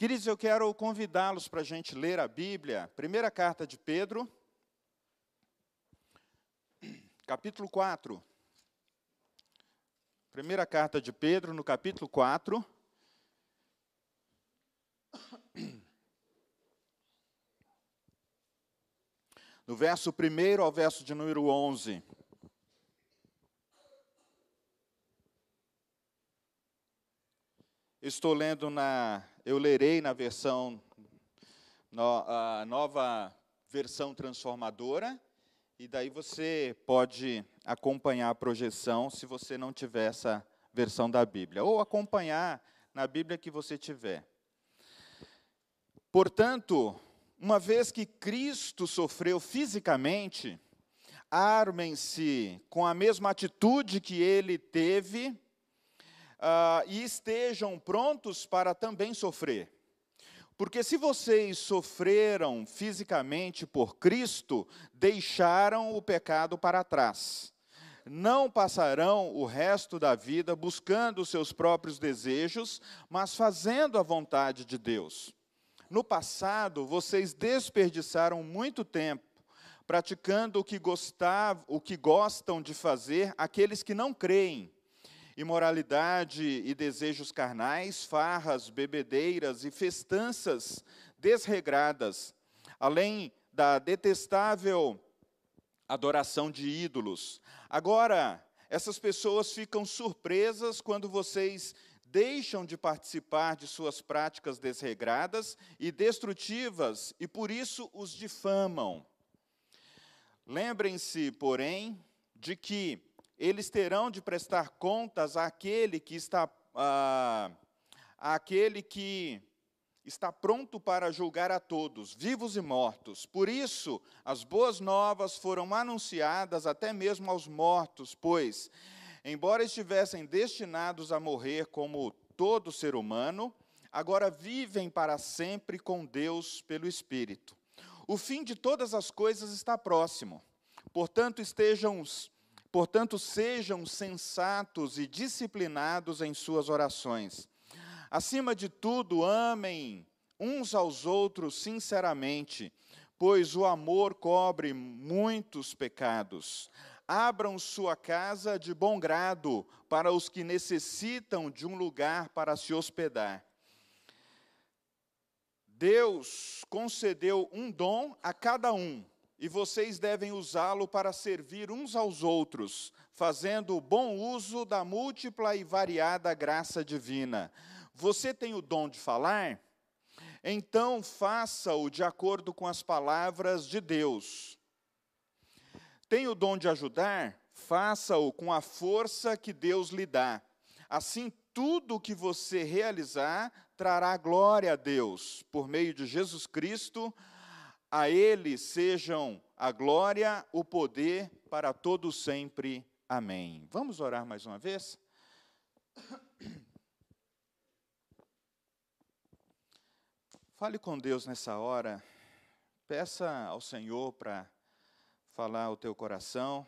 Queridos, eu quero convidá-los para a gente ler a Bíblia, primeira carta de Pedro, capítulo 4. Primeira carta de Pedro, no capítulo 4. No verso 1 ao verso de número 11. Estou lendo na, eu lerei na versão, no, a nova versão transformadora, e daí você pode acompanhar a projeção se você não tiver essa versão da Bíblia, ou acompanhar na Bíblia que você tiver. Portanto, uma vez que Cristo sofreu fisicamente, armem-se com a mesma atitude que ele teve uh, e estejam prontos para também sofrer. Porque se vocês sofreram fisicamente por Cristo, deixaram o pecado para trás. Não passarão o resto da vida buscando seus próprios desejos, mas fazendo a vontade de Deus. No passado, vocês desperdiçaram muito tempo praticando o que, gostavam, o que gostam de fazer aqueles que não creem imoralidade e desejos carnais, farras, bebedeiras e festanças desregradas, além da detestável adoração de ídolos. Agora, essas pessoas ficam surpresas quando vocês deixam de participar de suas práticas desregradas e destrutivas e por isso os difamam. Lembrem-se, porém, de que eles terão de prestar contas àquele que está, ah, àquele que está pronto para julgar a todos, vivos e mortos. Por isso, as boas novas foram anunciadas até mesmo aos mortos, pois, embora estivessem destinados a morrer como todo ser humano, agora vivem para sempre com Deus pelo Espírito. O fim de todas as coisas está próximo. Portanto, estejam Portanto, sejam sensatos e disciplinados em suas orações. Acima de tudo, amem uns aos outros sinceramente, pois o amor cobre muitos pecados. Abram sua casa de bom grado para os que necessitam de um lugar para se hospedar. Deus concedeu um dom a cada um e vocês devem usá-lo para servir uns aos outros, fazendo bom uso da múltipla e variada graça divina. Você tem o dom de falar? Então faça-o de acordo com as palavras de Deus. Tem o dom de ajudar? Faça-o com a força que Deus lhe dá. Assim, tudo o que você realizar trará glória a Deus, por meio de Jesus Cristo, a Ele sejam a glória, o poder para todos sempre. Amém. Vamos orar mais uma vez? Fale com Deus nessa hora. Peça ao Senhor para falar o teu coração.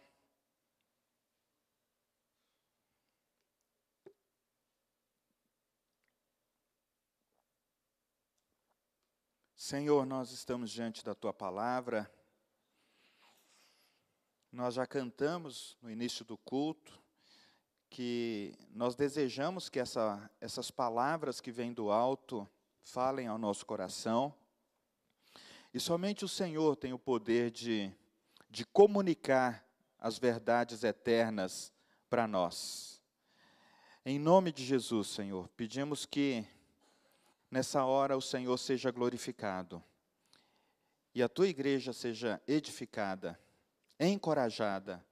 Senhor, nós estamos diante da tua palavra. Nós já cantamos no início do culto que nós desejamos que essa, essas palavras que vêm do alto falem ao nosso coração. E somente o Senhor tem o poder de, de comunicar as verdades eternas para nós. Em nome de Jesus, Senhor, pedimos que nessa hora o Senhor seja glorificado e a tua igreja seja edificada, encorajada,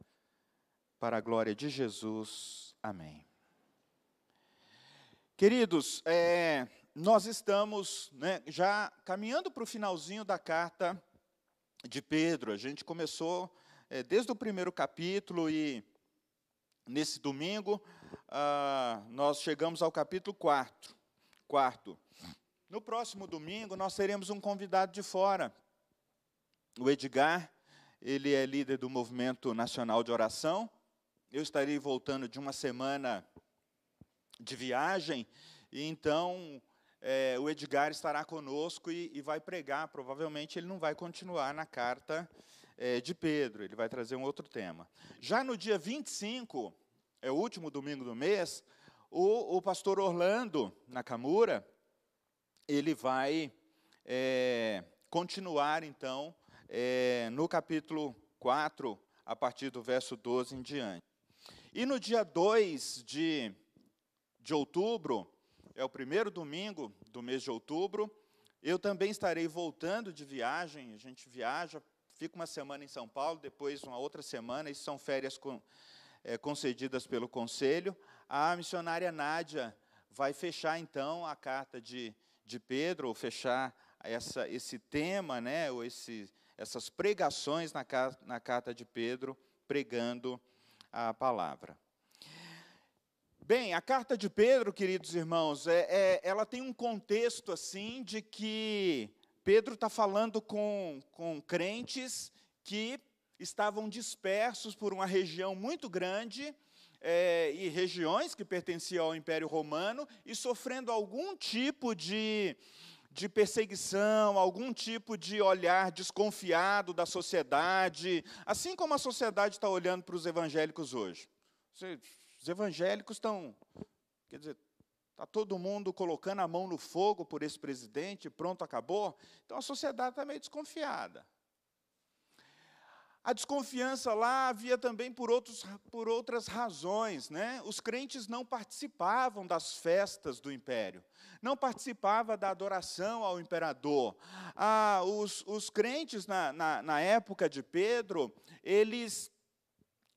para a glória de Jesus. Amém. Queridos, é, nós estamos né, já caminhando para o finalzinho da carta de Pedro. A gente começou é, desde o primeiro capítulo e nesse domingo ah, nós chegamos ao capítulo 4. Quarto. No próximo domingo, nós teremos um convidado de fora, o Edgar. Ele é líder do Movimento Nacional de Oração. Eu estarei voltando de uma semana de viagem, e então é, o Edgar estará conosco e, e, vai pregar. Provavelmente ele não vai continuar na carta é, de Pedro, ele vai trazer um outro tema. Já no dia 25, é o último domingo do mês, o, o pastor Orlando Nakamura, ele vai é, continuar, então, é, no capítulo 4, a partir do verso 12 em diante. E no dia 2 de, de outubro, é o primeiro domingo do mês de outubro, eu também estarei voltando de viagem, a gente viaja, fica uma semana em São Paulo, depois uma outra semana, isso são férias com, é, concedidas pelo Conselho. A missionária Nádia vai fechar, então, a carta de, de Pedro, ou fechar essa, esse tema, né, ou esse, essas pregações na, na carta de Pedro, pregando a palavra. Bem, a carta de Pedro, queridos irmãos, é, é ela tem um contexto assim de que Pedro está falando com, com crentes que estavam dispersos por uma região muito grande é, e regiões que pertenciam ao Império Romano e sofrendo algum tipo de, de perseguição, algum tipo de olhar desconfiado da sociedade, assim como a sociedade está olhando para os evangélicos hoje. Os evangélicos estão, quer dizer, está todo mundo colocando a mão no fogo por esse presidente, pronto, acabou. Então a sociedade está meio desconfiada. A desconfiança lá havia também por, outros, por outras razões. Né? Os crentes não participavam das festas do império, não participavam da adoração ao imperador. Ah, os, os crentes, na, na, na época de Pedro, eles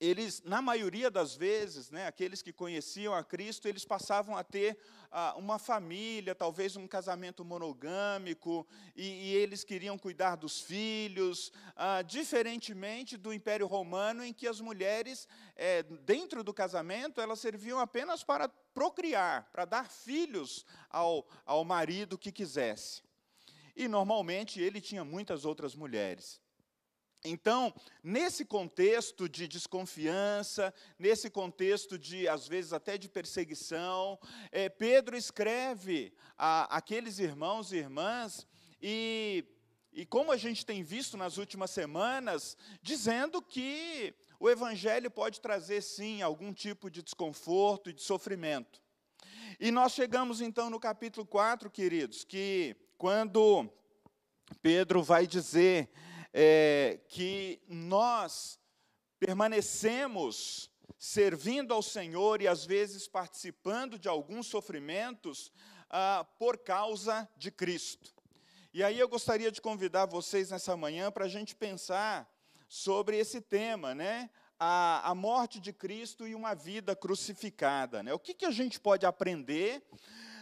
eles, na maioria das vezes, né, aqueles que conheciam a Cristo, eles passavam a ter ah, uma família, talvez um casamento monogâmico, e, e eles queriam cuidar dos filhos, ah, diferentemente do Império Romano, em que as mulheres, é, dentro do casamento, elas serviam apenas para procriar, para dar filhos ao, ao marido que quisesse. E, normalmente, ele tinha muitas outras mulheres. Então, nesse contexto de desconfiança, nesse contexto de, às vezes, até de perseguição, é, Pedro escreve a, aqueles irmãos e irmãs, e, e como a gente tem visto nas últimas semanas, dizendo que o Evangelho pode trazer, sim, algum tipo de desconforto e de sofrimento. E nós chegamos, então, no capítulo 4, queridos, que quando Pedro vai dizer é, que nós permanecemos servindo ao Senhor e às vezes participando de alguns sofrimentos ah, por causa de Cristo. E aí eu gostaria de convidar vocês nessa manhã para a gente pensar sobre esse tema, né? A, a, morte de Cristo e uma vida crucificada. Né? O que, que a gente pode aprender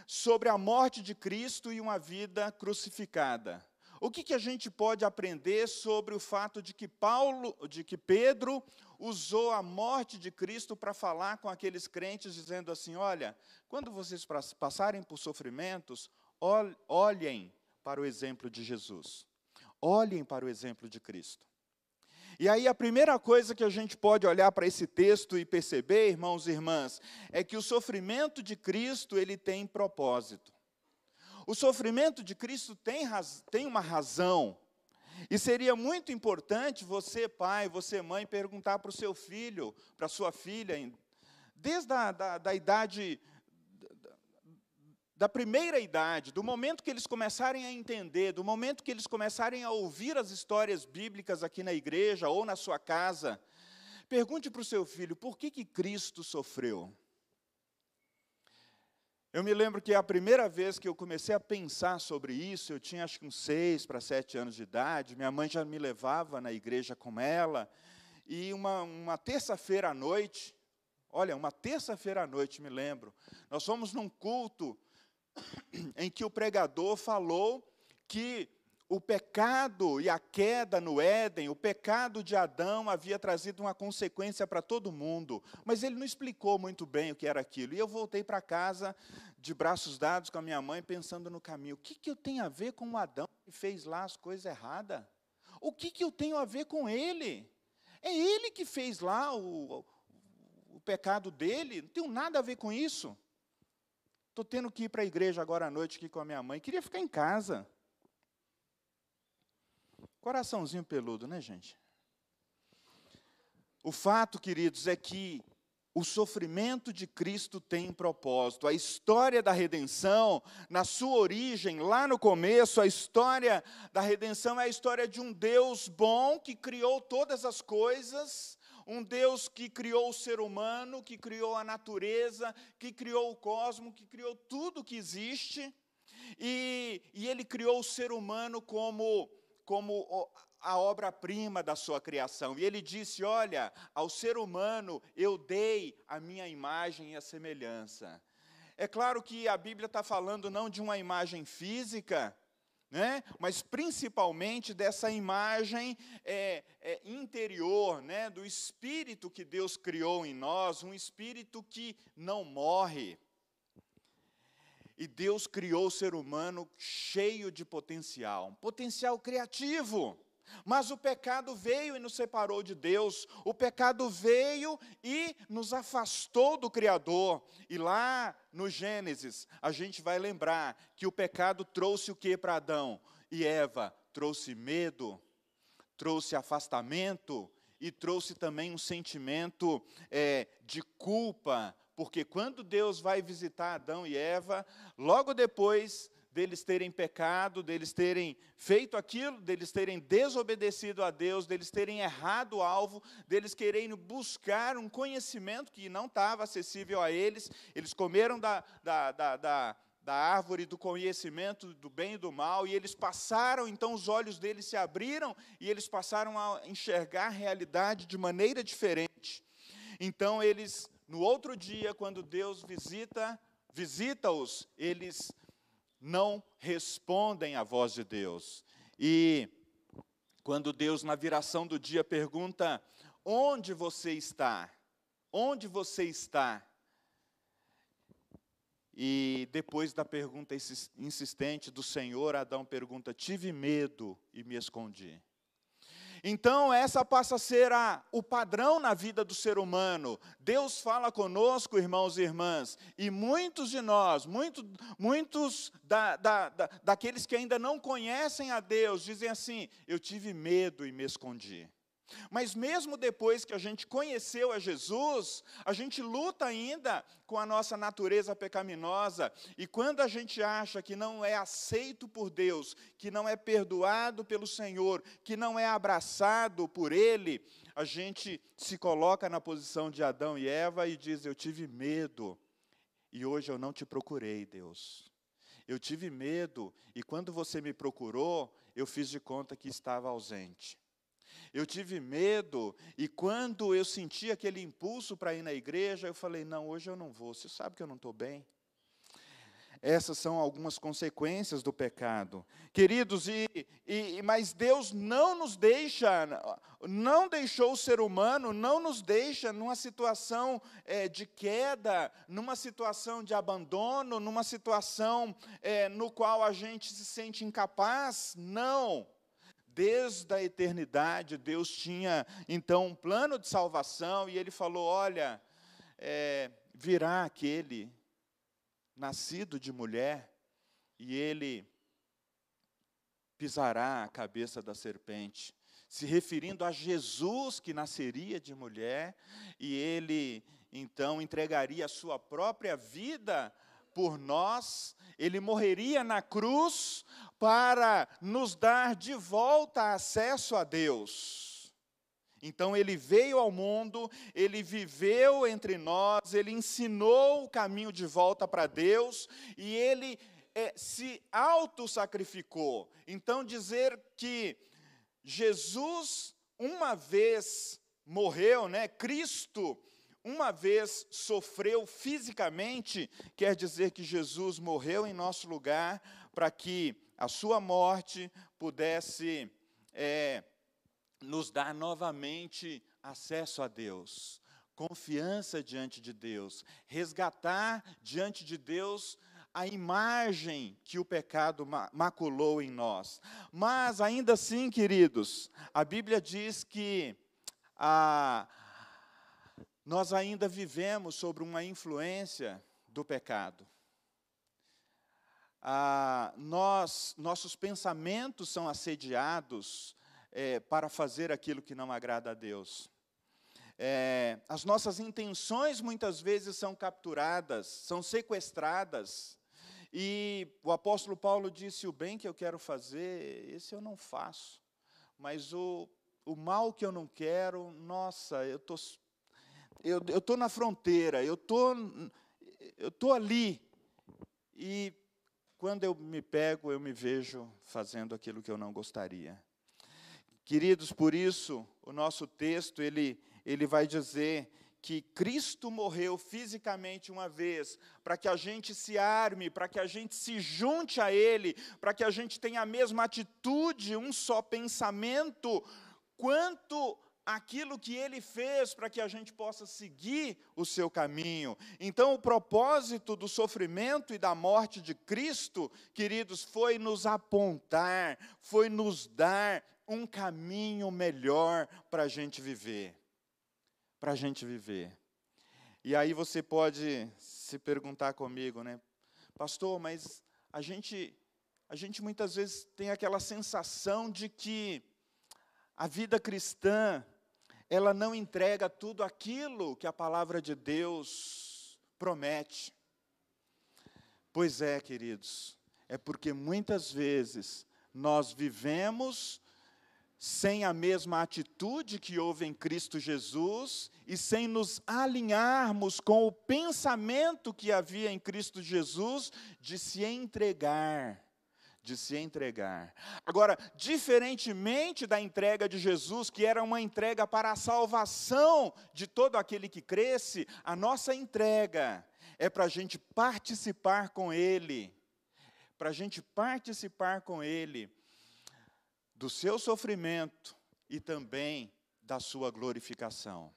sobre a morte de Cristo e uma vida crucificada? O que, que a gente pode aprender sobre o fato de que Paulo, de que Pedro usou a morte de Cristo para falar com aqueles crentes, dizendo assim: olha, quando vocês passarem por sofrimentos, olhem para o exemplo de Jesus, olhem para o exemplo de Cristo. E aí a primeira coisa que a gente pode olhar para esse texto e perceber, irmãos e irmãs, é que o sofrimento de Cristo ele tem propósito. O sofrimento de Cristo tem, tem uma razão. E seria muito importante você, pai, você, mãe, perguntar para o seu filho, para a sua filha, desde a da, da idade, da primeira idade, do momento que eles começarem a entender, do momento que eles começarem a ouvir as histórias bíblicas aqui na igreja ou na sua casa, pergunte para o seu filho, por que, que Cristo sofreu? Eu me lembro que a primeira vez que eu comecei a pensar sobre isso, eu tinha acho que uns seis para sete anos de idade, minha mãe já me levava na igreja com ela, e uma, uma terça-feira à noite, olha, uma terça-feira à noite, me lembro, nós fomos num culto em que o pregador falou que o pecado e a queda no Éden, o pecado de Adão havia trazido uma consequência para todo mundo, mas ele não explicou muito bem o que era aquilo. E eu voltei para casa de braços dados com a minha mãe, pensando no caminho: o que, que eu tenho a ver com o Adão que fez lá as coisas erradas? O que, que eu tenho a ver com ele? É ele que fez lá o, o, o pecado dele, não tenho nada a ver com isso. Estou tendo que ir para a igreja agora à noite aqui com a minha mãe. Queria ficar em casa. Coraçãozinho peludo, né, gente? O fato, queridos, é que o sofrimento de Cristo tem um propósito. A história da redenção, na sua origem, lá no começo, a história da redenção é a história de um Deus bom que criou todas as coisas, um Deus que criou o ser humano, que criou a natureza, que criou o cosmos, que criou tudo que existe, e, e ele criou o ser humano como, como a obra-prima da sua criação. E ele disse: Olha, ao ser humano eu dei a minha imagem e a semelhança. É claro que a Bíblia está falando não de uma imagem física, né? mas principalmente dessa imagem é, é, interior, né? do espírito que Deus criou em nós, um espírito que não morre. E Deus criou o ser humano cheio de potencial, um potencial criativo. Mas o pecado veio e nos separou de Deus, o pecado veio e nos afastou do Criador. E lá no Gênesis, a gente vai lembrar que o pecado trouxe o que para Adão e Eva? Trouxe medo, trouxe afastamento e trouxe também um sentimento é, de culpa, porque quando Deus vai visitar Adão e Eva, logo depois deles terem pecado, deles terem feito aquilo, deles terem desobedecido a Deus, deles terem errado o alvo, deles querendo buscar um conhecimento que não estava acessível a eles, eles comeram da, da, da, da da árvore do conhecimento do bem e do mal, e eles passaram, então os olhos deles se abriram e eles passaram a enxergar a realidade de maneira diferente. Então eles, no outro dia, quando Deus visita, visita-os, eles não respondem à voz de Deus. E quando Deus, na viração do dia, pergunta: Onde você está? Onde você está? E depois da pergunta insistente do Senhor, Adão pergunta: Tive medo e me escondi. Então, essa passa a ser a, o padrão na vida do ser humano. Deus fala conosco, irmãos e irmãs, e muitos de nós, muito, muitos da, da, da, daqueles que ainda não conhecem a Deus, dizem assim: Eu tive medo e me escondi. Mas mesmo depois que a gente conheceu a Jesus, a gente luta ainda com a nossa natureza pecaminosa, e quando a gente acha que não é aceito por Deus, que não é perdoado pelo Senhor, que não é abraçado por Ele, a gente se coloca na posição de Adão e Eva e diz: Eu tive medo, e hoje eu não te procurei, Deus. Eu tive medo, e quando você me procurou, eu fiz de conta que estava ausente. Eu tive medo, e quando eu senti aquele impulso para ir na igreja, eu falei: não, hoje eu não vou, você sabe que eu não estou bem. Essas são algumas consequências do pecado. Queridos, e, e, mas Deus não nos deixa, não deixou o ser humano, não nos deixa numa situação é, de queda, numa situação de abandono, numa situação é, no qual a gente se sente incapaz. Não. Desde a eternidade, Deus tinha então um plano de salvação e Ele falou: olha, é, virá aquele nascido de mulher e ele pisará a cabeça da serpente, se referindo a Jesus que nasceria de mulher e ele então entregaria a sua própria vida por nós, ele morreria na cruz para nos dar de volta acesso a Deus. Então ele veio ao mundo, ele viveu entre nós, ele ensinou o caminho de volta para Deus e ele é, se auto-sacrificou. Então dizer que Jesus uma vez morreu, né? Cristo uma vez sofreu fisicamente, quer dizer que Jesus morreu em nosso lugar para que a sua morte pudesse é, nos dar novamente acesso a Deus, confiança diante de Deus, resgatar diante de Deus a imagem que o pecado maculou em nós. Mas ainda assim, queridos, a Bíblia diz que a nós ainda vivemos sobre uma influência do pecado. Ah, nós, nossos pensamentos são assediados é, para fazer aquilo que não agrada a Deus. É, as nossas intenções muitas vezes são capturadas, são sequestradas. E o apóstolo Paulo disse: O bem que eu quero fazer, esse eu não faço. Mas o, o mal que eu não quero, nossa, eu tô, estou na fronteira, eu tô, eu tô ali. E quando eu me pego, eu me vejo fazendo aquilo que eu não gostaria. Queridos, por isso, o nosso texto, ele, ele vai dizer que Cristo morreu fisicamente uma vez, para que a gente se arme, para que a gente se junte a Ele, para que a gente tenha a mesma atitude, um só pensamento, quanto aquilo que Ele fez para que a gente possa seguir o seu caminho. Então, o propósito do sofrimento e da morte de Cristo, queridos, foi nos apontar, foi nos dar um caminho melhor para a gente viver. Para a gente viver. E aí você pode se perguntar comigo, né? Pastor, mas a gente, a gente muitas vezes tem aquela sensação de que a vida cristã, ela não entrega tudo aquilo que a palavra de Deus promete. Pois é, queridos, é porque muitas vezes nós vivemos sem a mesma atitude que houve em Cristo Jesus e sem nos alinharmos com o pensamento que havia em Cristo Jesus de se entregar, de se entregar. Agora, diferentemente da entrega de Jesus, que era uma entrega para a salvação de todo aquele que cresce, a nossa entrega é para a gente participar com Ele, para a gente participar com Ele do seu sofrimento e também da sua glorificação.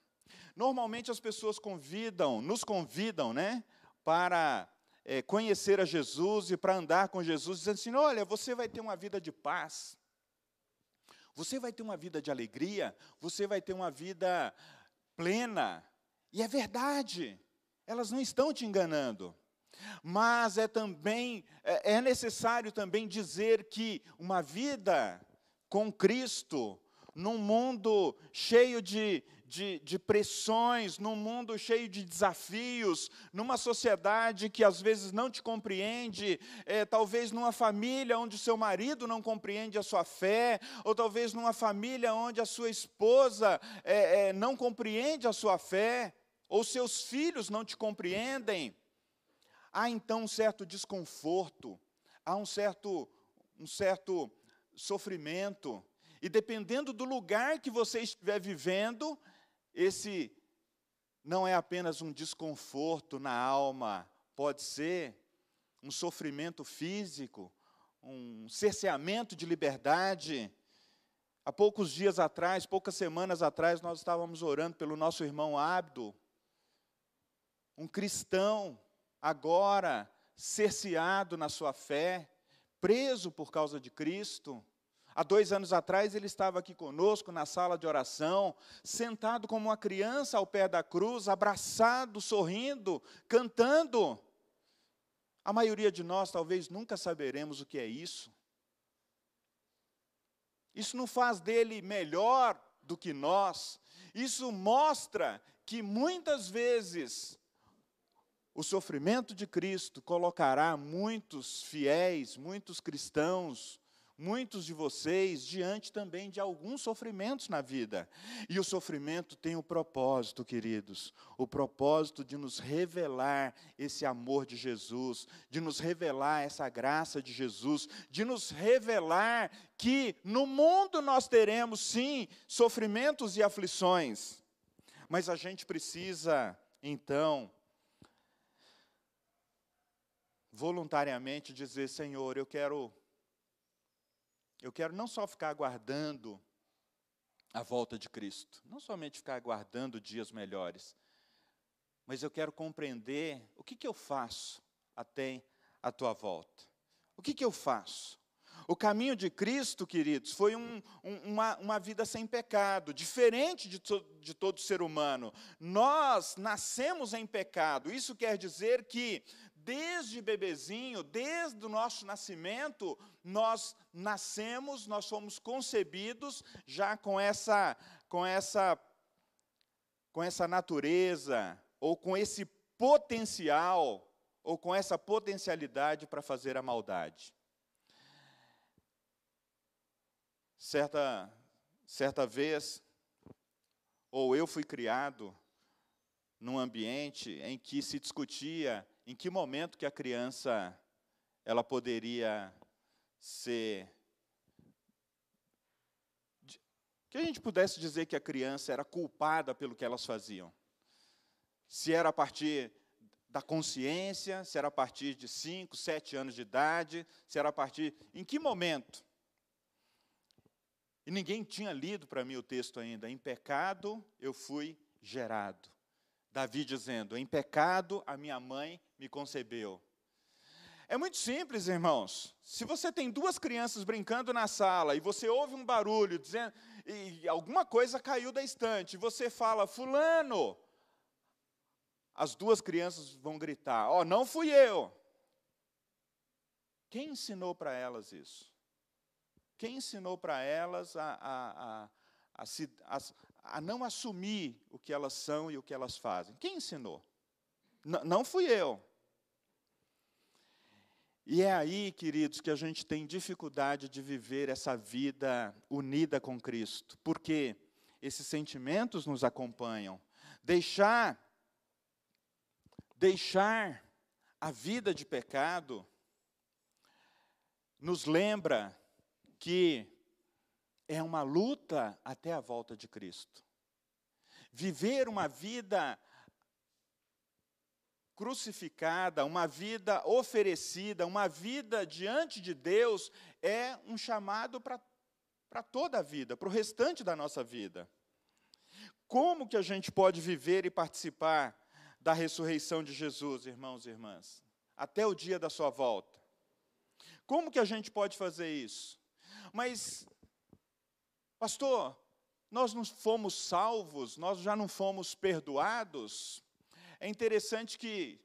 Normalmente as pessoas convidam, nos convidam, né, para é, conhecer a Jesus e para andar com Jesus, dizendo assim: olha, você vai ter uma vida de paz, você vai ter uma vida de alegria, você vai ter uma vida plena. E é verdade, elas não estão te enganando. Mas é também, é, é necessário também dizer que uma vida com Cristo, num mundo cheio de, de, de, pressões, num mundo cheio de desafios, numa sociedade que às vezes não te compreende, é, talvez numa família onde o seu marido não compreende a sua fé, ou talvez numa família onde a sua esposa é, é, não compreende a sua fé, ou seus filhos não te compreendem. Há então um certo desconforto, há um certo, um certo sofrimento. E dependendo do lugar que você estiver vivendo, esse não é apenas um desconforto na alma, pode ser um sofrimento físico, um cerceamento de liberdade. Há poucos dias atrás, poucas semanas atrás, nós estávamos orando pelo nosso irmão Abdo, um cristão, agora cerceado na sua fé, preso por causa de Cristo. Há dois anos atrás ele estava aqui conosco na sala de oração, sentado como uma criança ao pé da cruz, abraçado, sorrindo, cantando. A maioria de nós talvez nunca saberemos o que é isso. Isso não faz dele melhor do que nós. Isso mostra que muitas vezes o sofrimento de Cristo colocará muitos fiéis, muitos cristãos, muitos de vocês diante também de alguns sofrimentos na vida. E o sofrimento tem o propósito, queridos, o propósito de nos revelar esse amor de Jesus, de nos revelar essa graça de Jesus, de nos revelar que no mundo nós teremos sim sofrimentos e aflições. Mas a gente precisa, então, voluntariamente dizer: Senhor, eu quero, eu quero não só ficar aguardando a volta de Cristo, não somente ficar aguardando dias melhores, mas eu quero compreender o que, que eu faço até a tua volta. O que, que eu faço? O caminho de Cristo, queridos, foi um, um, uma, uma vida sem pecado, diferente de, to, de todo ser humano. Nós nascemos em pecado, isso quer dizer que desde bebezinho, desde o nosso nascimento, nós nascemos, nós fomos concebidos já com essa com essa com essa natureza ou com esse potencial ou com essa potencialidade para fazer a maldade. Certa certa vez ou eu fui criado num ambiente em que se discutia em que momento que a criança ela poderia ser que a gente pudesse dizer que a criança era culpada pelo que elas faziam. Se era a partir da consciência, se era a partir de 5, 7 anos de idade, se era a partir. Em que momento? E ninguém tinha lido para mim o texto ainda. Em pecado eu fui gerado. Davi dizendo: Em pecado a minha mãe me concebeu. É muito simples, irmãos. Se você tem duas crianças brincando na sala e você ouve um barulho dizendo e alguma coisa caiu da estante, e você fala fulano, as duas crianças vão gritar: "Ó, oh, não fui eu". Quem ensinou para elas isso? Quem ensinou para elas a, a, a, a, a, não assumir o que elas são e o que elas fazem? Quem ensinou? N não fui eu. E é aí, queridos, que a gente tem dificuldade de viver essa vida unida com Cristo, porque esses sentimentos nos acompanham. Deixar deixar a vida de pecado nos lembra que é uma luta até a volta de Cristo. Viver uma vida crucificada, uma vida oferecida, uma vida diante de Deus, é um chamado para toda a vida, para o restante da nossa vida. Como que a gente pode viver e participar da ressurreição de Jesus, irmãos e irmãs, até o dia da sua volta? Como que a gente pode fazer isso? Mas, pastor, nós não fomos salvos, nós já não fomos perdoados? É interessante que,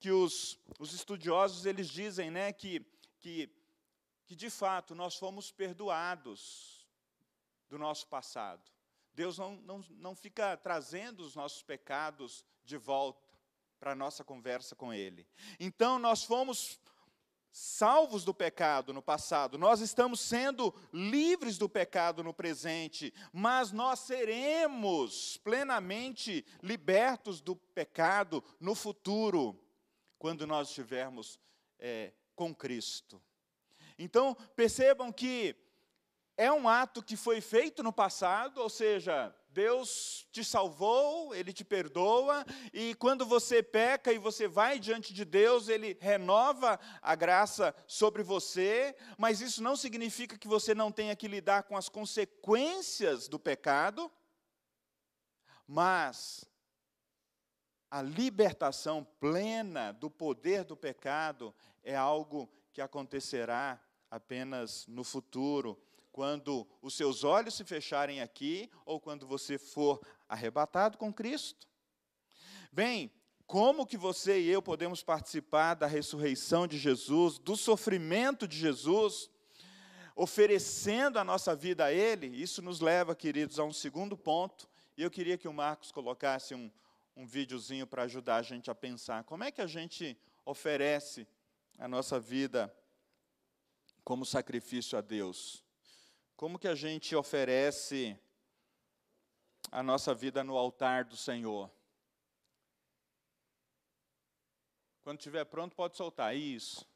que os, os estudiosos eles dizem né, que, que, que, de fato, nós fomos perdoados do nosso passado. Deus não, não, não fica trazendo os nossos pecados de volta para a nossa conversa com Ele. Então, nós fomos salvos do pecado no passado, nós estamos sendo livres do pecado no presente, mas nós seremos plenamente libertos do pecado no futuro, quando nós estivermos é, com Cristo. Então, percebam que é um ato que foi feito no passado, ou seja, Deus te salvou, Ele te perdoa, e quando você peca e você vai diante de Deus, Ele renova a graça sobre você, mas isso não significa que você não tenha que lidar com as consequências do pecado, mas a libertação plena do poder do pecado é algo que acontecerá apenas no futuro quando os seus olhos se fecharem aqui ou quando você for arrebatado com Cristo. Bem, como que você e eu podemos participar da ressurreição de Jesus, do sofrimento de Jesus, oferecendo a nossa vida a Ele? Isso nos leva, queridos, a um segundo ponto. E eu queria que o Marcos colocasse um, um videozinho para ajudar a gente a pensar como é que a gente oferece a nossa vida como sacrifício a Deus. Como que a gente oferece a nossa vida no altar do Senhor? Quando estiver pronto, pode soltar. Isso.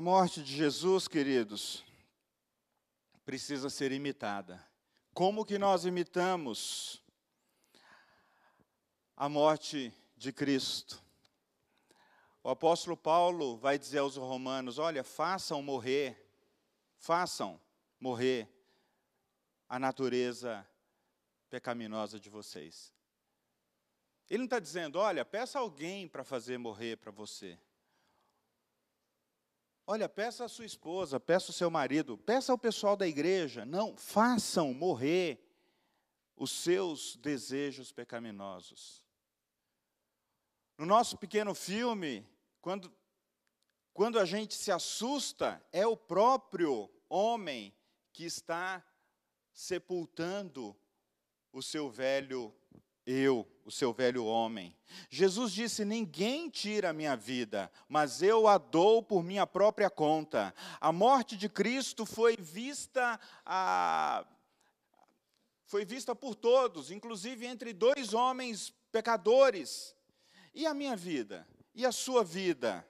Morte de Jesus, queridos, precisa ser imitada. Como que nós imitamos a morte de Cristo? O apóstolo Paulo vai dizer aos romanos: olha, façam morrer, façam morrer a natureza pecaminosa de vocês. Ele não está dizendo, olha, peça alguém para fazer morrer para você. Olha, peça a sua esposa, peça o seu marido, peça ao pessoal da igreja. Não, façam morrer os seus desejos pecaminosos. No nosso pequeno filme, quando, quando a gente se assusta, é o próprio homem que está sepultando o seu velho eu, o seu velho homem. Jesus disse: Ninguém tira a minha vida, mas eu a dou por minha própria conta. A morte de Cristo foi vista a, foi vista por todos, inclusive entre dois homens pecadores. E a minha vida? E a sua vida?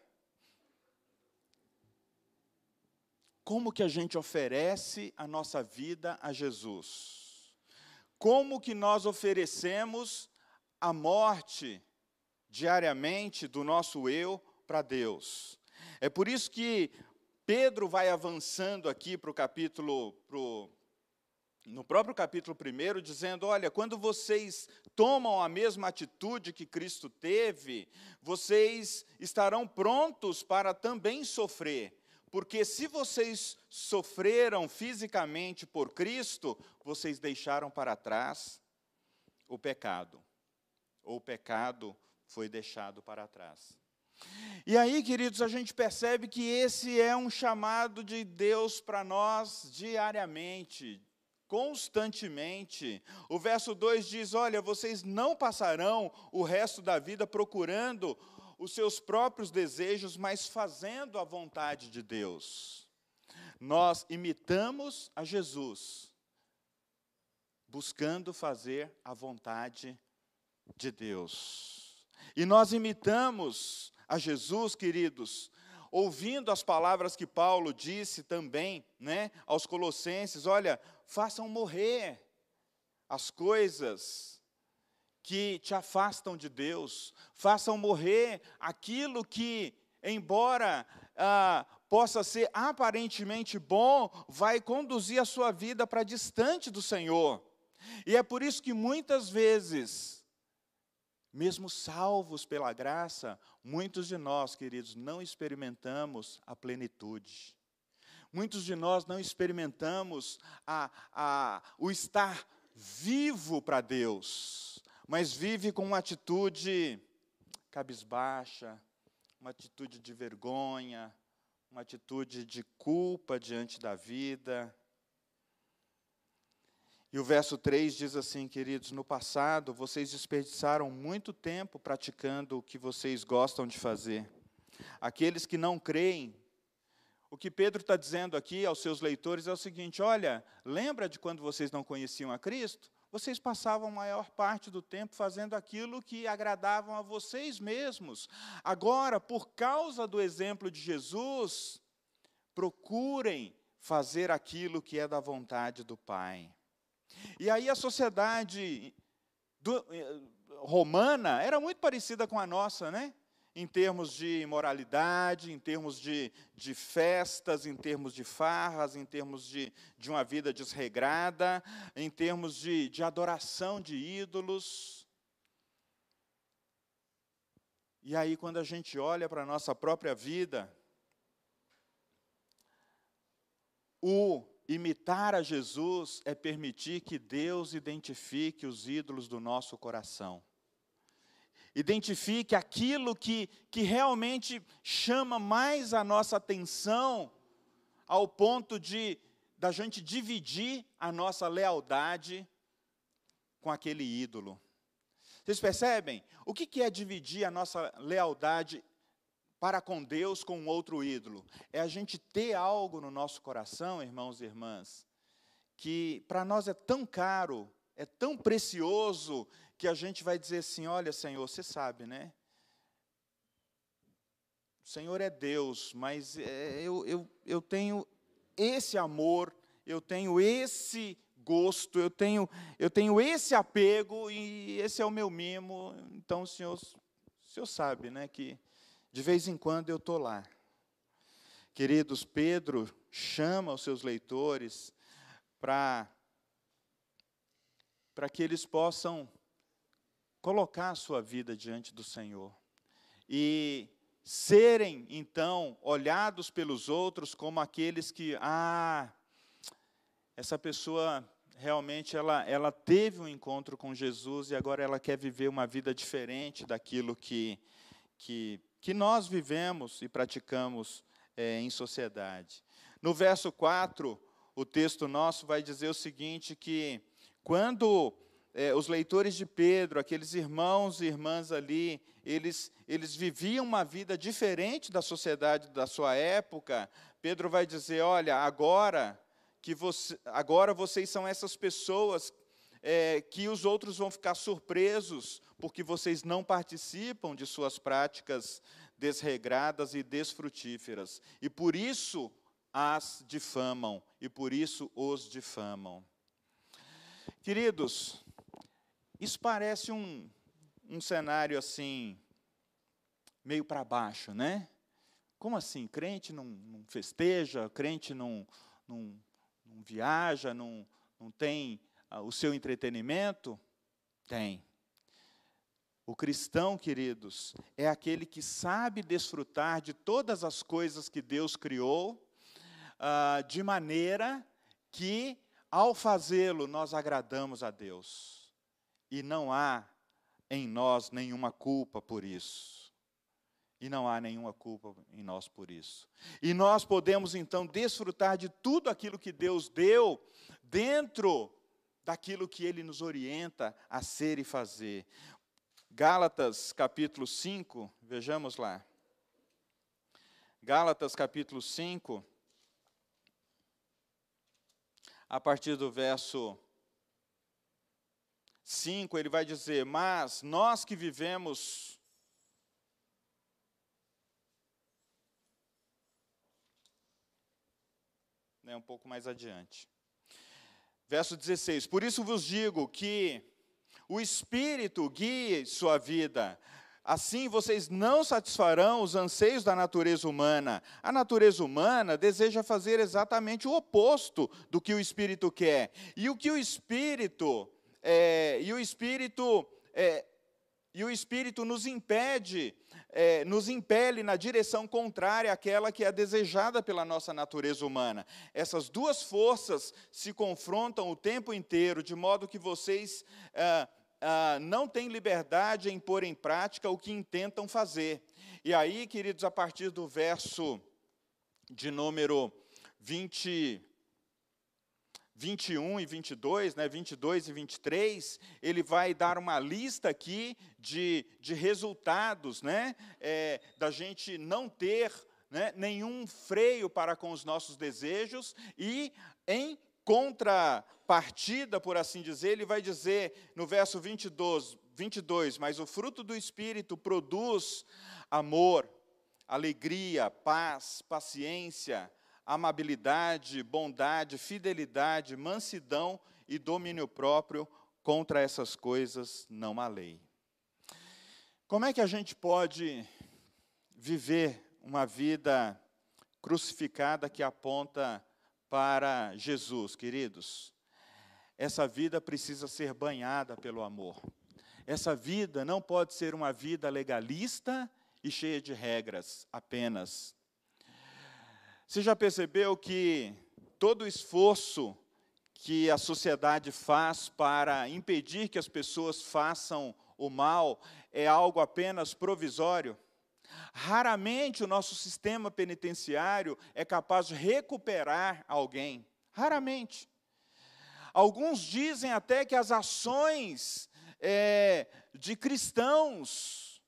Como que a gente oferece a nossa vida a Jesus? Como que nós oferecemos a morte diariamente do nosso eu para Deus. É por isso que Pedro vai avançando aqui para o capítulo, pro, no próprio capítulo 1, dizendo: olha, quando vocês tomam a mesma atitude que Cristo teve, vocês estarão prontos para também sofrer. Porque se vocês sofreram fisicamente por Cristo, vocês deixaram para trás o pecado. Ou o pecado foi deixado para trás. E aí, queridos, a gente percebe que esse é um chamado de Deus para nós diariamente, constantemente. O verso 2 diz: Olha, vocês não passarão o resto da vida procurando os seus próprios desejos, mas fazendo a vontade de Deus. Nós imitamos a Jesus, buscando fazer a vontade de Deus. E nós imitamos a Jesus, queridos, ouvindo as palavras que Paulo disse também, né, aos colossenses, olha, façam morrer as coisas que te afastam de Deus, façam morrer aquilo que, embora ah, possa ser aparentemente bom, vai conduzir a sua vida para distante do Senhor. E é por isso que muitas vezes, mesmo salvos pela graça, muitos de nós, queridos, não experimentamos a plenitude. Muitos de nós não experimentamos a, a, o estar vivo para Deus mas vive com uma atitude cabisbaixa, uma atitude de vergonha, uma atitude de culpa diante da vida. E o verso 3 diz assim, queridos: No passado vocês desperdiçaram muito tempo praticando o que vocês gostam de fazer. Aqueles que não creem, o que Pedro está dizendo aqui aos seus leitores é o seguinte: olha, lembra de quando vocês não conheciam a Cristo? Vocês passavam a maior parte do tempo fazendo aquilo que agradavam a vocês mesmos. Agora, por causa do exemplo de Jesus, procurem fazer aquilo que é da vontade do Pai. E aí a sociedade do, eh, romana era muito parecida com a nossa, né? Em termos de moralidade, em termos de, de festas, em termos de farras, em termos de, de uma vida desregrada, em termos de, de adoração de ídolos. E aí, quando a gente olha para a nossa própria vida, o imitar a Jesus é permitir que Deus identifique os ídolos do nosso coração identifique aquilo que, que realmente chama mais a nossa atenção, ao ponto de da gente dividir a nossa lealdade com aquele ídolo. Vocês percebem? O que, que é dividir a nossa lealdade para com Deus com um outro ídolo? É a gente ter algo no nosso coração, irmãos e irmãs, que para nós é tão caro, é tão precioso, que a gente vai dizer assim: olha, Senhor, você sabe, né? o Senhor é Deus, mas é, eu, eu, eu tenho esse amor, eu tenho esse gosto, eu tenho, eu tenho esse apego e esse é o meu mimo. Então o Senhor, o Senhor sabe, né, que de vez em quando eu estou lá. Queridos, Pedro chama os seus leitores para para que eles possam colocar a sua vida diante do Senhor e serem então olhados pelos outros como aqueles que ah essa pessoa realmente ela, ela teve um encontro com Jesus e agora ela quer viver uma vida diferente daquilo que, que, que nós vivemos e praticamos é, em sociedade. No verso 4, o texto nosso vai dizer o seguinte: que quando é, os leitores de Pedro, aqueles irmãos e irmãs ali, eles, eles viviam uma vida diferente da sociedade da sua época, Pedro vai dizer: olha, agora que você, agora vocês são essas pessoas é, que os outros vão ficar surpresos porque vocês não participam de suas práticas desregradas e desfrutíferas. E por isso as difamam, e por isso os difamam. Queridos, isso parece um, um cenário assim, meio para baixo, né? Como assim? Crente não, não festeja, crente não, não, não viaja, não, não tem ah, o seu entretenimento? Tem. O cristão, queridos, é aquele que sabe desfrutar de todas as coisas que Deus criou, ah, de maneira que, ao fazê-lo, nós agradamos a Deus. E não há em nós nenhuma culpa por isso. E não há nenhuma culpa em nós por isso. E nós podemos então desfrutar de tudo aquilo que Deus deu dentro daquilo que Ele nos orienta a ser e fazer. Gálatas capítulo 5, vejamos lá. Gálatas capítulo 5, a partir do verso 5, ele vai dizer: Mas nós que vivemos né, um pouco mais adiante. Verso 16: Por isso vos digo que o Espírito guie sua vida. Assim vocês não satisfarão os anseios da natureza humana. A natureza humana deseja fazer exatamente o oposto do que o Espírito quer. E o que o Espírito é, e o Espírito é, e o Espírito nos impede, é, nos impele na direção contrária àquela que é desejada pela nossa natureza humana. Essas duas forças se confrontam o tempo inteiro, de modo que vocês ah, ah, não têm liberdade em pôr em prática o que intentam fazer. E aí, queridos, a partir do verso de número 20. 21 e 22, né, 22 e 23, ele vai dar uma lista aqui de, de resultados né, é, da gente não ter né, nenhum freio para com os nossos desejos e, em contrapartida, por assim dizer, ele vai dizer no verso 22, 22 mas o fruto do Espírito produz amor, alegria, paz, paciência, amabilidade, bondade, fidelidade, mansidão e domínio próprio, contra essas coisas não há lei. Como é que a gente pode viver uma vida crucificada que aponta para Jesus, queridos? Essa vida precisa ser banhada pelo amor. Essa vida não pode ser uma vida legalista e cheia de regras apenas. Você já percebeu que todo o esforço que a sociedade faz para impedir que as pessoas façam o mal é algo apenas provisório? Raramente o nosso sistema penitenciário é capaz de recuperar alguém. Raramente. Alguns dizem até que as ações é, de cristãos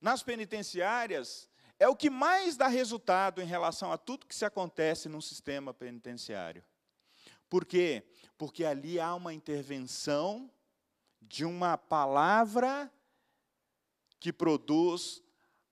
nas penitenciárias é o que mais dá resultado em relação a tudo que se acontece num sistema penitenciário. Por quê? Porque ali há uma intervenção de uma palavra que produz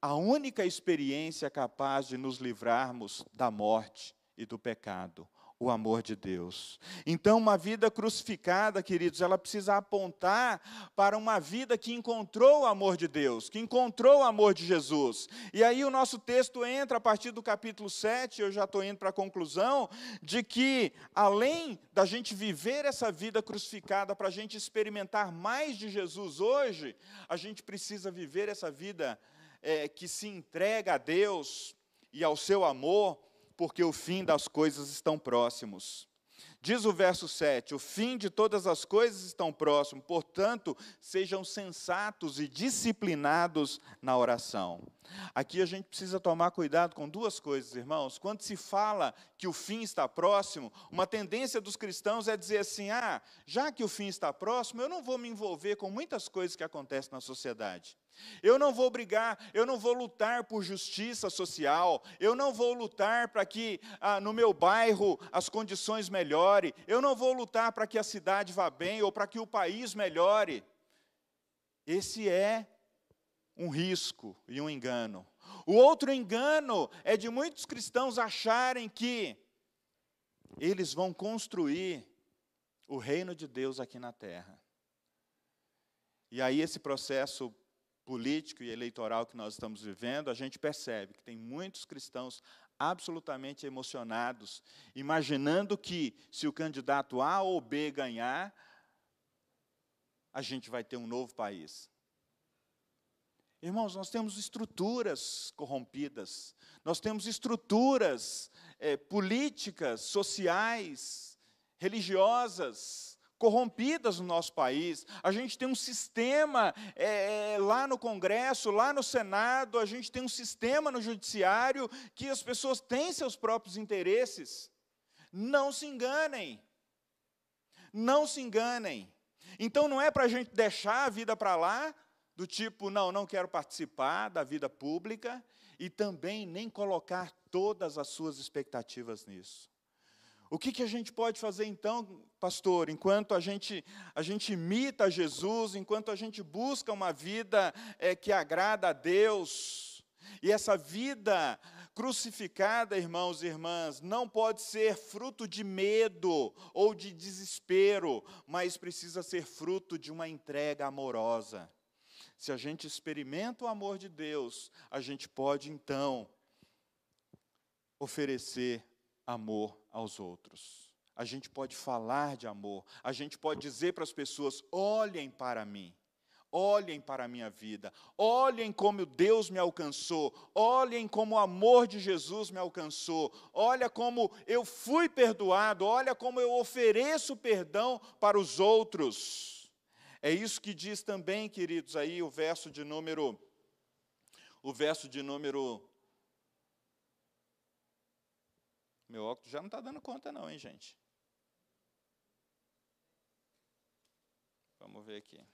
a única experiência capaz de nos livrarmos da morte e do pecado o amor de Deus. Então, uma vida crucificada, queridos, ela precisa apontar para uma vida que encontrou o amor de Deus, que encontrou o amor de Jesus. E aí o nosso texto entra a partir do capítulo 7, eu já estou indo para a conclusão, de que, além da gente viver essa vida crucificada, para a gente experimentar mais de Jesus hoje, a gente precisa viver essa vida é, que se entrega a Deus e ao seu amor porque o fim das coisas estão próximos. Diz o verso 7: O fim de todas as coisas estão próximo, portanto, sejam sensatos e disciplinados na oração. Aqui a gente precisa tomar cuidado com duas coisas, irmãos. Quando se fala que o fim está próximo, uma tendência dos cristãos é dizer assim: ah, já que o fim está próximo, eu não vou me envolver com muitas coisas que acontecem na sociedade. Eu não vou brigar, eu não vou lutar por justiça social, eu não vou lutar para que ah, no meu bairro as condições melhorem, eu não vou lutar para que a cidade vá bem ou para que o país melhore. Esse é um risco e um engano. O outro engano é de muitos cristãos acharem que eles vão construir o reino de Deus aqui na terra. E aí esse processo político e eleitoral que nós estamos vivendo, a gente percebe que tem muitos cristãos absolutamente emocionados, imaginando que se o candidato A ou B ganhar, a gente vai ter um novo país. Irmãos, nós temos estruturas corrompidas, nós temos estruturas é, políticas, sociais, religiosas, corrompidas no nosso país. A gente tem um sistema é, é, lá no Congresso, lá no Senado, a gente tem um sistema no Judiciário que as pessoas têm seus próprios interesses. Não se enganem. Não se enganem. Então não é para a gente deixar a vida para lá, do tipo, não, não quero participar da vida pública, e também nem colocar todas as suas expectativas nisso. O que, que a gente pode fazer então, pastor, enquanto a gente, a gente imita Jesus, enquanto a gente busca uma vida é, que agrada a Deus, e essa vida crucificada, irmãos e irmãs, não pode ser fruto de medo ou de desespero, mas precisa ser fruto de uma entrega amorosa. Se a gente experimenta o amor de Deus, a gente pode então oferecer amor aos outros. A gente pode falar de amor, a gente pode dizer para as pessoas: olhem para mim, olhem para a minha vida, olhem como Deus me alcançou, olhem como o amor de Jesus me alcançou, olha como eu fui perdoado, olha como eu ofereço perdão para os outros. É isso que diz também, queridos, aí o verso de número o verso de número Meu óculos já não está dando conta, não, hein, gente? Vamos ver aqui.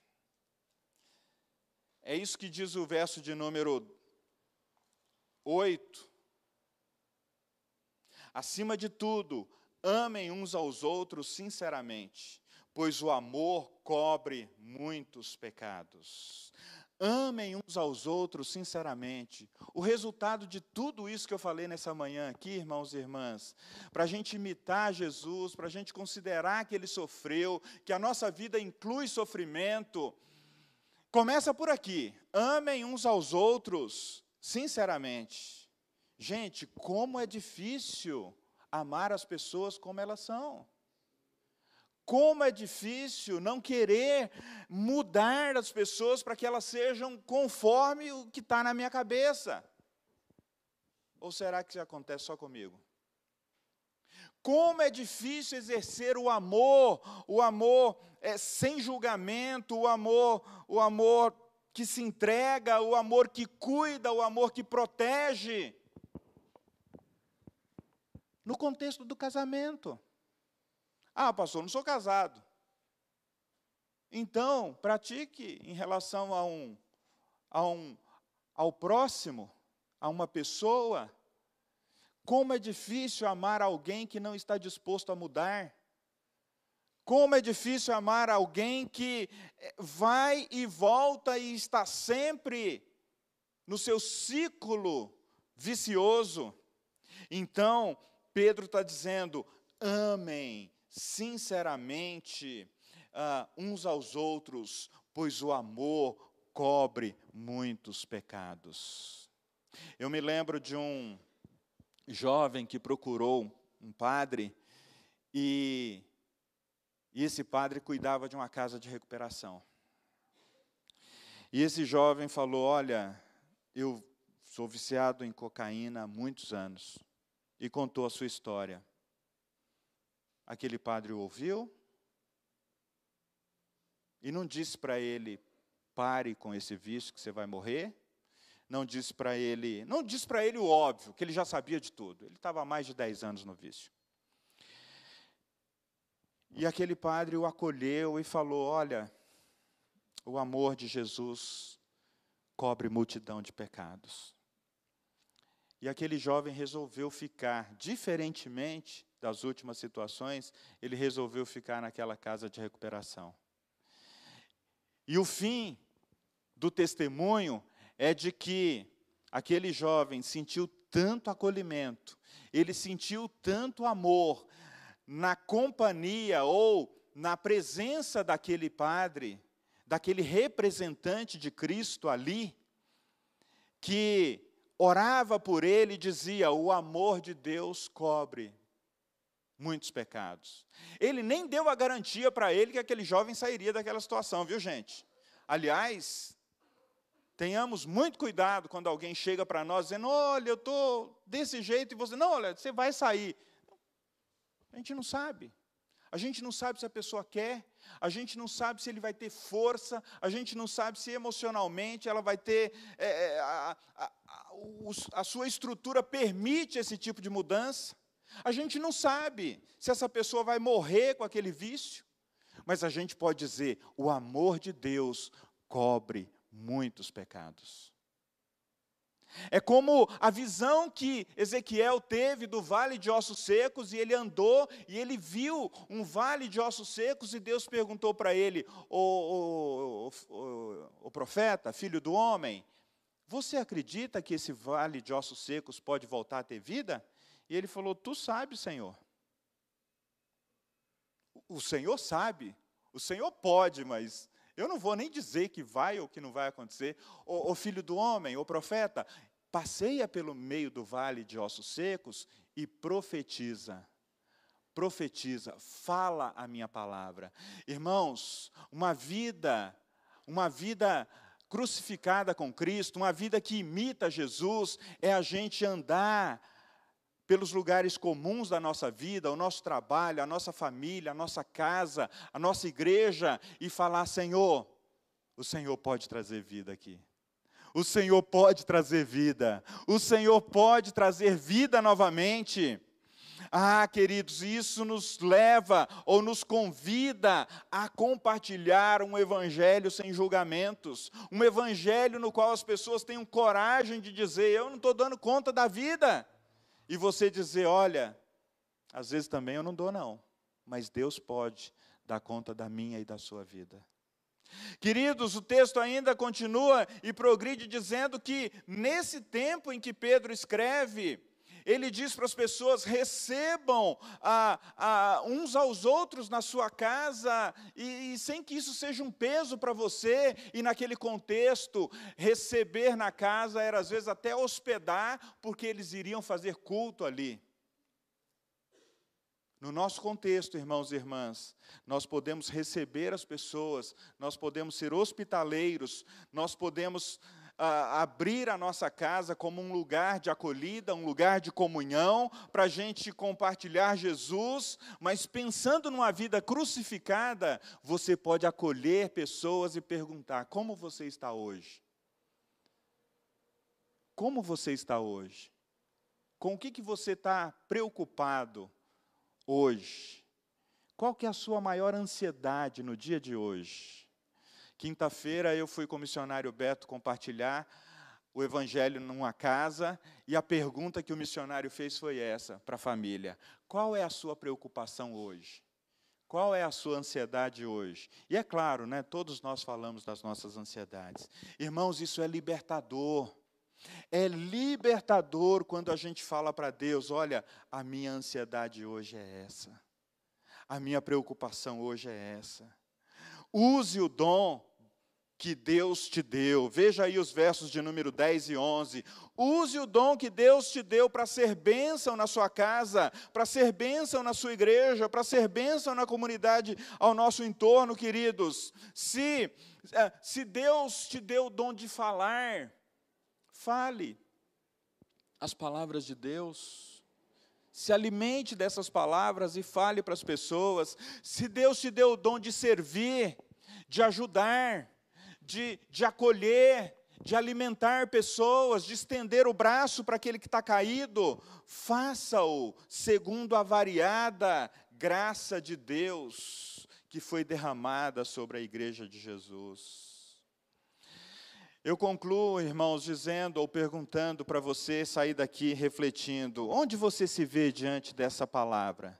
É isso que diz o verso de número 8. Acima de tudo, amem uns aos outros sinceramente, pois o amor cobre muitos pecados. Amem uns aos outros sinceramente. O resultado de tudo isso que eu falei nessa manhã aqui, irmãos e irmãs, para a gente imitar Jesus, para a gente considerar que ele sofreu, que a nossa vida inclui sofrimento, começa por aqui. Amem uns aos outros sinceramente. Gente, como é difícil amar as pessoas como elas são. Como é difícil não querer mudar as pessoas para que elas sejam conforme o que está na minha cabeça. Ou será que isso acontece só comigo? Como é difícil exercer o amor, o amor é, sem julgamento, o amor, o amor que se entrega, o amor que cuida, o amor que protege. No contexto do casamento. Ah, pastor, não sou casado. Então, pratique em relação a um, a um, ao próximo, a uma pessoa. Como é difícil amar alguém que não está disposto a mudar. Como é difícil amar alguém que eh, vai e volta e está sempre no seu ciclo vicioso. Então, Pedro está dizendo: amem sinceramente uh, uns aos outros, pois o amor cobre muitos pecados. Eu me lembro de um jovem que procurou um padre e, e esse padre cuidava de uma casa de recuperação. E esse jovem falou: Olha, eu sou viciado em cocaína há muitos anos. E contou a sua história. Aquele padre o ouviu e não disse para ele: pare com esse vício que você vai morrer. Não disse para ele, não disse para ele o óbvio, que ele já sabia de tudo. Ele estava há mais de 10 anos no vício. E aquele padre o acolheu e falou: Olha, o amor de Jesus cobre multidão de pecados. E aquele jovem resolveu ficar, diferentemente das últimas situações, ele resolveu ficar naquela casa de recuperação. E o fim do testemunho é de que aquele jovem sentiu tanto acolhimento, ele sentiu tanto amor na companhia ou na presença daquele padre, daquele representante de Cristo ali, que orava por ele e dizia: O amor de Deus cobre muitos pecados. Ele nem deu a garantia para ele que aquele jovem sairia daquela situação, viu, gente? Aliás, tenhamos muito cuidado quando alguém chega para nós dizendo: Olha, eu estou desse jeito, e você, não, olha, você vai sair. A gente não sabe. A gente não sabe se a pessoa quer, a gente não sabe se ele vai ter força, a gente não sabe se emocionalmente ela vai ter. É, a, a, a, sua estrutura permite esse tipo de mudança. A gente não sabe se essa pessoa vai morrer com aquele vício, mas a gente pode dizer: o amor de Deus cobre muitos pecados. É como a visão que Ezequiel teve do vale de ossos secos, e ele andou e ele viu um vale de ossos secos, e Deus perguntou para ele, o, o, o, o, profeta, filho do homem, você acredita que esse vale de ossos secos pode voltar a ter vida? E ele falou: Tu sabes, Senhor. O Senhor sabe, o Senhor pode, mas eu não vou nem dizer que vai ou que não vai acontecer. O, o filho do homem, o profeta, passeia pelo meio do vale de ossos secos e profetiza. Profetiza, fala a minha palavra. Irmãos, uma vida, uma vida crucificada com Cristo, uma vida que imita Jesus, é a gente andar pelos lugares comuns da nossa vida, o nosso trabalho, a nossa família, a nossa casa, a nossa igreja e falar: Senhor, o Senhor pode trazer vida aqui. O Senhor pode trazer vida. O Senhor pode trazer vida novamente. Ah, queridos, isso nos leva ou nos convida a compartilhar um evangelho sem julgamentos, um evangelho no qual as pessoas tenham coragem de dizer: Eu não estou dando conta da vida. E você dizer: Olha, às vezes também eu não dou, não, mas Deus pode dar conta da minha e da sua vida. Queridos, o texto ainda continua e progride dizendo que nesse tempo em que Pedro escreve, ele diz para as pessoas: recebam a, a, uns aos outros na sua casa, e, e sem que isso seja um peso para você, e naquele contexto, receber na casa era às vezes até hospedar, porque eles iriam fazer culto ali. No nosso contexto, irmãos e irmãs, nós podemos receber as pessoas, nós podemos ser hospitaleiros, nós podemos abrir a nossa casa como um lugar de acolhida, um lugar de comunhão, para a gente compartilhar Jesus, mas pensando numa vida crucificada, você pode acolher pessoas e perguntar: como você está hoje? Como você está hoje? Com o que, que você está preocupado hoje? Qual que é a sua maior ansiedade no dia de hoje? Quinta-feira eu fui com o missionário Beto compartilhar o evangelho numa casa e a pergunta que o missionário fez foi essa para a família: Qual é a sua preocupação hoje? Qual é a sua ansiedade hoje? E é claro, né, todos nós falamos das nossas ansiedades. Irmãos, isso é libertador. É libertador quando a gente fala para Deus: olha, a minha ansiedade hoje é essa, a minha preocupação hoje é essa. Use o dom que Deus te deu. Veja aí os versos de número 10 e 11. Use o dom que Deus te deu para ser bênção na sua casa, para ser bênção na sua igreja, para ser bênção na comunidade ao nosso entorno, queridos. Se, eh, se Deus te deu o dom de falar, fale as palavras de Deus. Se alimente dessas palavras e fale para as pessoas. Se Deus te deu o dom de servir, de ajudar, de, de acolher, de alimentar pessoas, de estender o braço para aquele que está caído, faça-o segundo a variada graça de Deus que foi derramada sobre a igreja de Jesus. Eu concluo, irmãos, dizendo ou perguntando para você sair daqui refletindo: onde você se vê diante dessa palavra?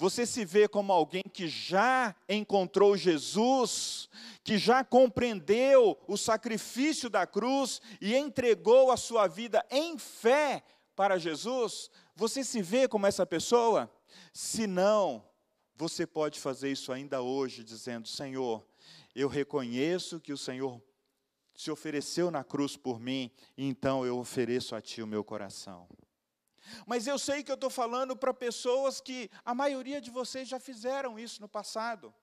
Você se vê como alguém que já encontrou Jesus, que já compreendeu o sacrifício da cruz e entregou a sua vida em fé para Jesus? Você se vê como essa pessoa? Se não, você pode fazer isso ainda hoje, dizendo: Senhor, eu reconheço que o Senhor se ofereceu na cruz por mim, então eu ofereço a Ti o meu coração. Mas eu sei que eu estou falando para pessoas que a maioria de vocês já fizeram isso no passado.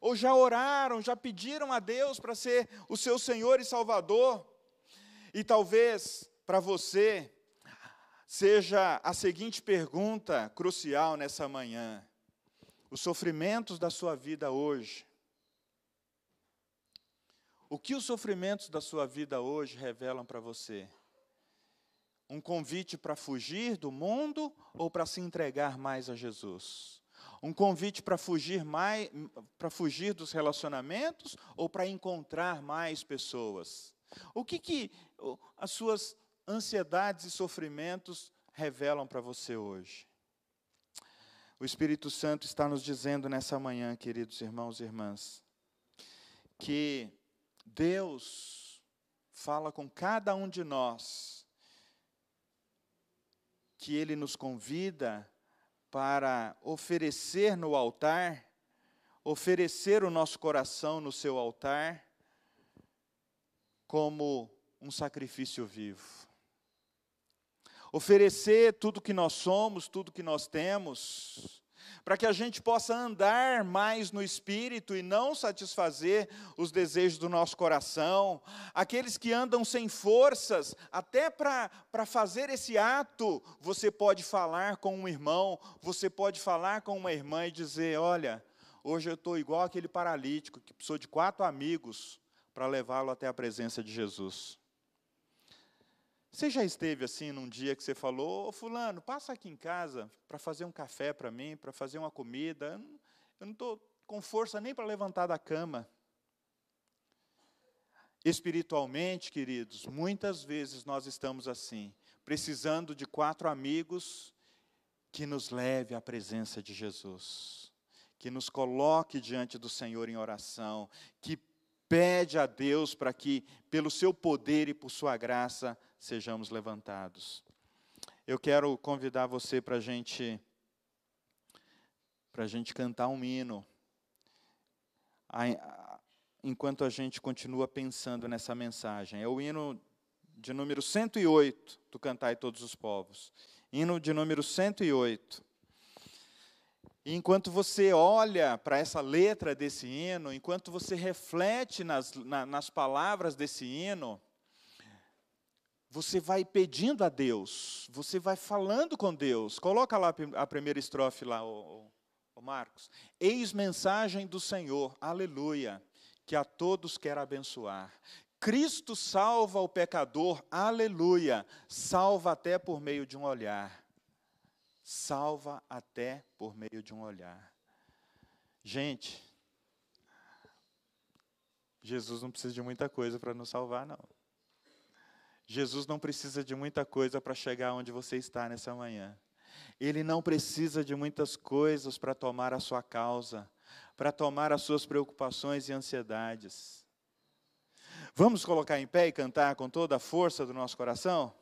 Ou já oraram, já pediram a Deus para ser o seu Senhor e Salvador. E talvez para você seja a seguinte pergunta crucial nessa manhã: os sofrimentos da sua vida hoje. O que os sofrimentos da sua vida hoje revelam para você? Um convite para fugir do mundo ou para se entregar mais a Jesus? Um convite para fugir mais, para fugir dos relacionamentos ou para encontrar mais pessoas? O que que as suas ansiedades e sofrimentos revelam para você hoje? O Espírito Santo está nos dizendo nessa manhã, queridos irmãos e irmãs, que Deus fala com cada um de nós que ele nos convida para oferecer no altar, oferecer o nosso coração no seu altar, como um sacrifício vivo. Oferecer tudo que nós somos, tudo que nós temos, para que a gente possa andar mais no espírito e não satisfazer os desejos do nosso coração. Aqueles que andam sem forças, até para fazer esse ato, você pode falar com um irmão, você pode falar com uma irmã e dizer: Olha, hoje eu estou igual aquele paralítico que precisou de quatro amigos para levá-lo até a presença de Jesus. Você já esteve assim num dia que você falou, ô fulano, passa aqui em casa para fazer um café para mim, para fazer uma comida. Eu não estou com força nem para levantar da cama. Espiritualmente, queridos, muitas vezes nós estamos assim, precisando de quatro amigos que nos leve à presença de Jesus, que nos coloque diante do Senhor em oração, que pede a Deus para que, pelo seu poder e por sua graça, sejamos levantados. Eu quero convidar você para gente, a gente cantar um hino, enquanto a gente continua pensando nessa mensagem. É o hino de número 108 do Cantai Todos os Povos. Hino de número 108. E enquanto você olha para essa letra desse hino, enquanto você reflete nas, na, nas palavras desse hino, você vai pedindo a Deus, você vai falando com Deus. Coloca lá a primeira estrofe lá, o, o Marcos. Eis mensagem do Senhor, aleluia, que a todos quer abençoar. Cristo salva o pecador, aleluia, salva até por meio de um olhar. Salva até por meio de um olhar. Gente, Jesus não precisa de muita coisa para nos salvar, não. Jesus não precisa de muita coisa para chegar onde você está nessa manhã. Ele não precisa de muitas coisas para tomar a sua causa, para tomar as suas preocupações e ansiedades. Vamos colocar em pé e cantar com toda a força do nosso coração?